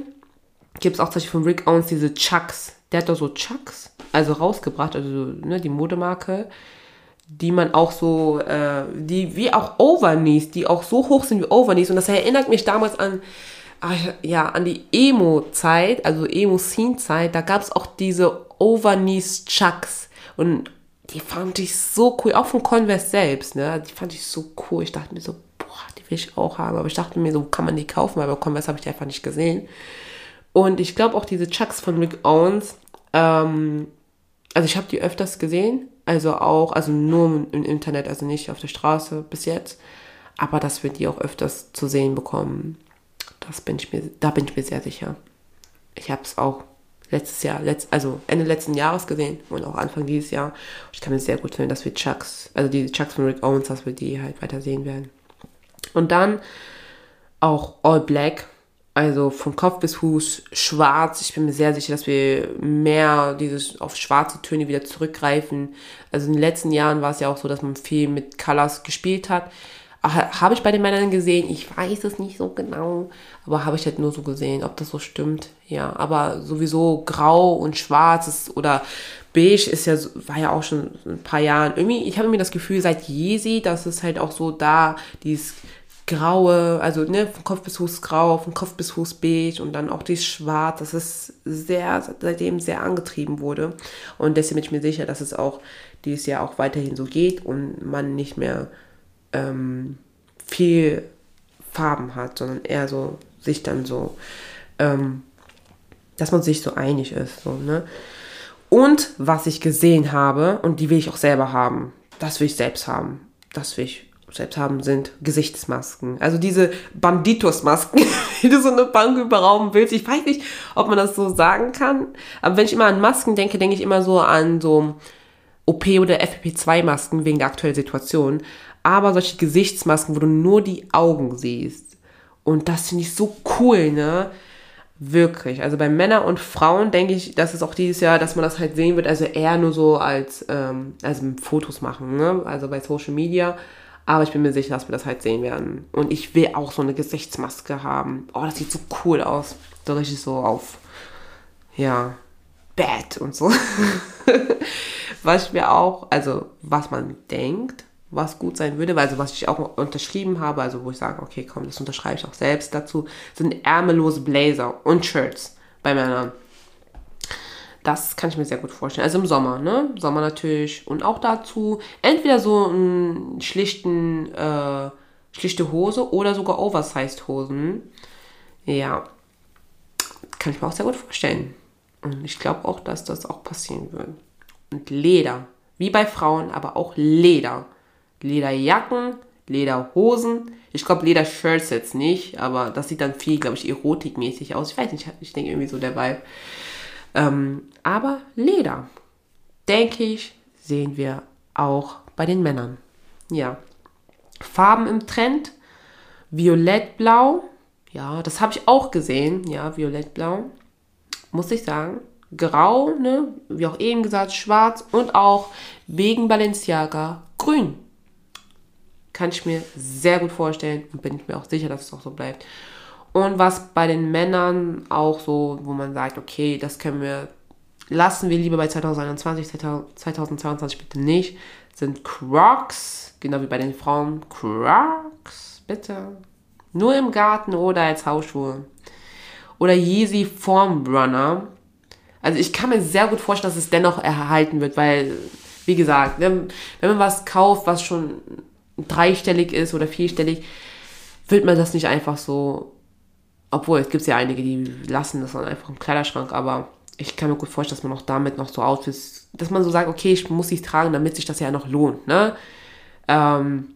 gibt es auch zum Beispiel von Rick Owens diese Chucks. Der hat da so Chucks, also rausgebracht, also ne, die Modemarke, die man auch so, äh, die wie auch Overknees, die auch so hoch sind wie Overknees. Und das erinnert mich damals an, ach, ja, an die Emo-Zeit, also Emo-Scene-Zeit. Da gab es auch diese Overknees-Chucks. Und die fand ich so cool, auch von Converse selbst, ne? Die fand ich so cool. Ich dachte mir so, boah, die will ich auch haben. Aber ich dachte mir so, kann man die kaufen? Bei Converse habe ich einfach nicht gesehen. Und ich glaube auch diese Chucks von Rick Owens, ähm, also ich habe die öfters gesehen, also auch, also nur im Internet, also nicht auf der Straße bis jetzt, aber dass wir die auch öfters zu sehen bekommen, das bin ich mir, da bin ich mir sehr sicher. Ich habe es auch letztes Jahr, letzt, also Ende letzten Jahres gesehen und auch Anfang dieses Jahr. Ich kann mir sehr gut vorstellen, dass wir Chucks, also die Chucks von Rick Owens, dass wir die halt weiter sehen werden. Und dann auch All Black, also von Kopf bis Fuß schwarz. Ich bin mir sehr sicher, dass wir mehr dieses auf schwarze Töne wieder zurückgreifen. Also in den letzten Jahren war es ja auch so, dass man viel mit Colors gespielt hat. Habe ich bei den Männern gesehen? Ich weiß es nicht so genau, aber habe ich halt nur so gesehen, ob das so stimmt. Ja, aber sowieso grau und schwarz ist, oder beige ist ja, war ja auch schon ein paar Jahren. Irgendwie, ich habe mir das Gefühl, seit Jesi, dass es halt auch so da, dieses graue, also ne, von Kopf bis Fuß grau, von Kopf bis Fuß beige und dann auch die schwarz, dass es sehr, seitdem sehr angetrieben wurde. Und deswegen bin ich mir sicher, dass es auch dieses Jahr auch weiterhin so geht und man nicht mehr ähm, viel Farben hat, sondern eher so sich dann so, ähm, dass man sich so einig ist. So, ne? Und was ich gesehen habe, und die will ich auch selber haben, das will ich selbst haben. Das will ich selbst haben, sind Gesichtsmasken. Also diese Banditos-Masken, wie du so eine Bank überrauben willst. Ich weiß nicht, ob man das so sagen kann. Aber wenn ich immer an Masken denke, denke ich immer so an so OP- oder FFP2-Masken wegen der aktuellen Situation. Aber solche Gesichtsmasken, wo du nur die Augen siehst. Und das finde ich so cool, ne? Wirklich. Also bei Männern und Frauen denke ich, dass es auch dieses Jahr, dass man das halt sehen wird, also eher nur so als, ähm, also Fotos machen, ne? Also bei Social Media aber ich bin mir sicher, dass wir das halt sehen werden. Und ich will auch so eine Gesichtsmaske haben. Oh, das sieht so cool aus. So richtig so auf, ja, Bad und so. was ich mir auch, also was man denkt, was gut sein würde, also was ich auch unterschrieben habe, also wo ich sage, okay, komm, das unterschreibe ich auch selbst dazu, sind ärmellose Blazer und Shirts bei Männern. Das kann ich mir sehr gut vorstellen. Also im Sommer, ne? Sommer natürlich. Und auch dazu entweder so einen schlichten, äh, schlichte Hose oder sogar Oversized Hosen. Ja. Kann ich mir auch sehr gut vorstellen. Und ich glaube auch, dass das auch passieren wird. Und Leder. Wie bei Frauen, aber auch Leder. Lederjacken, Lederhosen. Ich glaube, Ledershirts jetzt nicht, aber das sieht dann viel, glaube ich, erotikmäßig aus. Ich weiß nicht, ich denke irgendwie so der Vibe. Ähm, aber Leder, denke ich, sehen wir auch bei den Männern. Ja. Farben im Trend. Violettblau. Ja, das habe ich auch gesehen. Ja, Violettblau. Muss ich sagen. Grau, ne? Wie auch eben gesagt, schwarz und auch wegen Balenciaga grün. Kann ich mir sehr gut vorstellen und bin ich mir auch sicher, dass es auch so bleibt. Und was bei den Männern auch so, wo man sagt, okay, das können wir, lassen wir lieber bei 2021, 2022 bitte nicht, sind Crocs, genau wie bei den Frauen. Crocs, bitte. Nur im Garten oder als Hausschuhe. Oder Yeezy Form Runner. Also ich kann mir sehr gut vorstellen, dass es dennoch erhalten wird, weil, wie gesagt, wenn, wenn man was kauft, was schon dreistellig ist oder vierstellig, wird man das nicht einfach so obwohl, es gibt ja einige, die lassen das dann einfach im Kleiderschrank, aber ich kann mir gut vorstellen, dass man auch damit noch so Outfits, dass man so sagt, okay, ich muss sie tragen, damit sich das ja noch lohnt, ne? Ähm,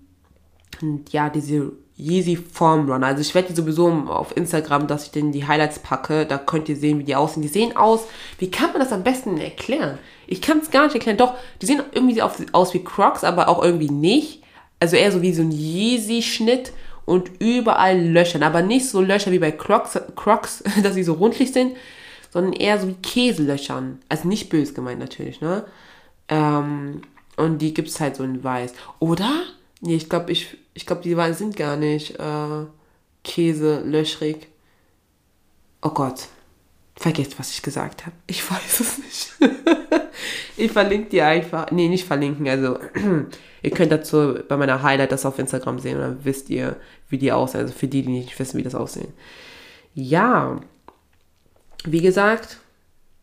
und ja, diese Yeezy Form Runner. Also ich werde die sowieso auf Instagram, dass ich denen die Highlights packe. Da könnt ihr sehen, wie die aussehen. Die sehen aus, wie kann man das am besten erklären? Ich kann es gar nicht erklären. Doch, die sehen irgendwie aus wie Crocs, aber auch irgendwie nicht. Also eher so wie so ein Yeezy-Schnitt und überall Löchern. Aber nicht so Löcher wie bei Crocs, Crocs dass sie so rundlich sind, sondern eher so wie Käselöchern. Also nicht böse gemeint natürlich, ne? Ähm, und die gibt es halt so in weiß. Oder? Nee, ich glaube, ich, ich glaub, die sind gar nicht äh, Käselöchrig. Oh Gott. Vergesst, was ich gesagt habe. Ich weiß es nicht. ich verlinke die einfach. Nee, nicht verlinken. Also, ihr könnt dazu bei meiner Highlight das auf Instagram sehen. Und dann wisst ihr, wie die aussehen. Also für die, die nicht wissen, wie das aussehen. Ja. Wie gesagt,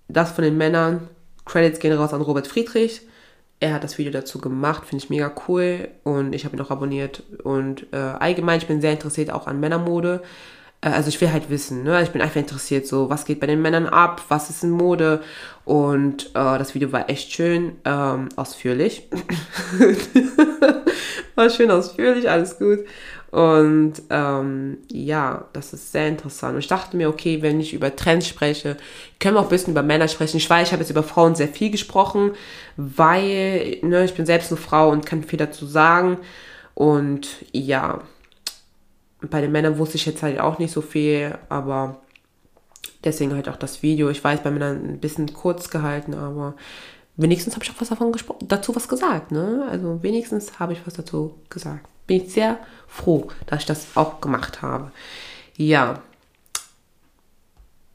das von den Männern. Credits gehen raus an Robert Friedrich. Er hat das Video dazu gemacht, finde ich mega cool und ich habe ihn auch abonniert. Und äh, allgemein, ich bin sehr interessiert auch an Männermode. Äh, also ich will halt wissen, ne? Ich bin einfach interessiert, so was geht bei den Männern ab, was ist in Mode. Und äh, das Video war echt schön ähm, ausführlich. war schön ausführlich, alles gut. Und ähm, ja, das ist sehr interessant. Und ich dachte mir, okay, wenn ich über Trends spreche, können wir auch ein bisschen über Männer sprechen. Ich weiß, ich habe jetzt über Frauen sehr viel gesprochen, weil ne, ich bin selbst eine Frau und kann viel dazu sagen. Und ja, bei den Männern wusste ich jetzt halt auch nicht so viel, aber deswegen halt auch das Video. Ich weiß, bei Männern ein bisschen kurz gehalten, aber wenigstens habe ich auch was davon dazu was gesagt. Ne? Also wenigstens habe ich was dazu gesagt. Bin ich sehr froh, dass ich das auch gemacht habe. Ja,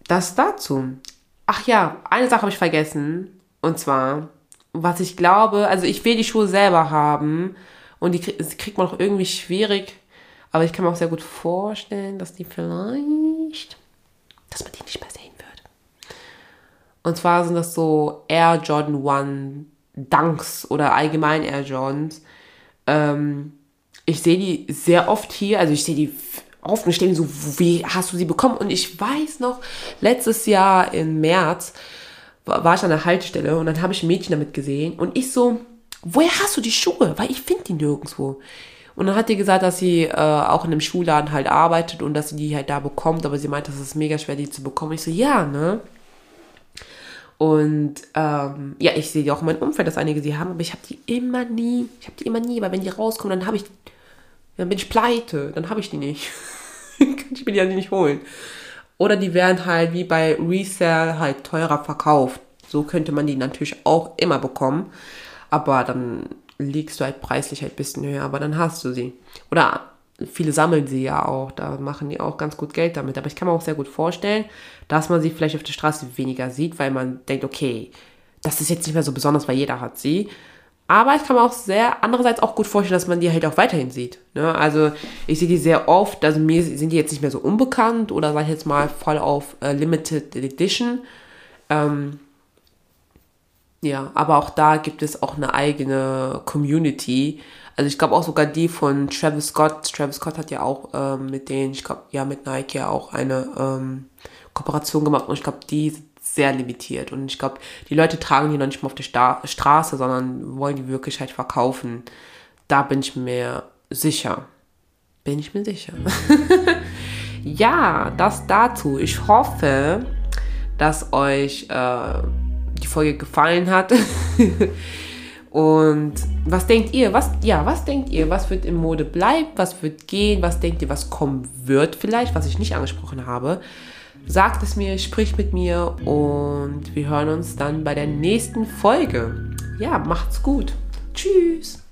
das dazu. Ach ja, eine Sache habe ich vergessen. Und zwar, was ich glaube, also ich will die Schuhe selber haben und die kriegt man auch irgendwie schwierig aber ich kann mir auch sehr gut vorstellen, dass die vielleicht, dass man die nicht mehr sehen wird. Und zwar sind das so Air Jordan 1 Dunks oder allgemein Air Jordans. Ähm, ich sehe die sehr oft hier, also ich sehe die oft und stehen so, wie hast du sie bekommen? Und ich weiß noch, letztes Jahr im März war ich an der Haltestelle und dann habe ich ein Mädchen damit gesehen und ich so, woher hast du die Schuhe? Weil ich finde die nirgendwo. Und dann hat die gesagt, dass sie äh, auch in einem Schulladen halt arbeitet und dass sie die halt da bekommt, aber sie meint, das ist mega schwer, die zu bekommen. Ich so, ja, ne? Und ähm, ja, ich sehe die auch in meinem Umfeld, dass einige sie haben, aber ich habe die immer nie. Ich habe die immer nie, weil wenn die rauskommen, dann habe ich, dann bin ich pleite, dann habe ich die nicht. Kann ich mir die ja nicht holen. Oder die werden halt wie bei Resale halt teurer verkauft. So könnte man die natürlich auch immer bekommen. Aber dann legst du halt preislich halt ein bisschen höher, aber dann hast du sie. Oder viele sammeln sie ja auch, da machen die auch ganz gut Geld damit. Aber ich kann mir auch sehr gut vorstellen, dass man sie vielleicht auf der Straße weniger sieht, weil man denkt, okay, das ist jetzt nicht mehr so besonders, weil jeder hat sie. Aber ich kann mir auch sehr, andererseits auch gut vorstellen, dass man die halt auch weiterhin sieht. Ne? Also ich sehe die sehr oft, also mir sind die jetzt nicht mehr so unbekannt oder sag ich jetzt mal voll auf äh, Limited Edition. Ähm, ja, aber auch da gibt es auch eine eigene Community. Also ich glaube auch sogar die von Travis Scott. Travis Scott hat ja auch ähm, mit denen, ich glaube, ja, mit Nike ja auch eine ähm, Kooperation gemacht und ich glaube, die sind sehr limitiert. Und ich glaube, die Leute tragen die noch nicht mal auf der Sta Straße, sondern wollen die wirklich halt verkaufen. Da bin ich mir sicher. Bin ich mir sicher. ja, das dazu. Ich hoffe, dass euch äh, die Folge gefallen hat. Und was denkt ihr? Was, ja, was denkt ihr? Was wird in Mode bleiben? Was wird gehen? Was denkt ihr, was kommen wird vielleicht, was ich nicht angesprochen habe? Sagt es mir, spricht mit mir und wir hören uns dann bei der nächsten Folge. Ja, macht's gut. Tschüss.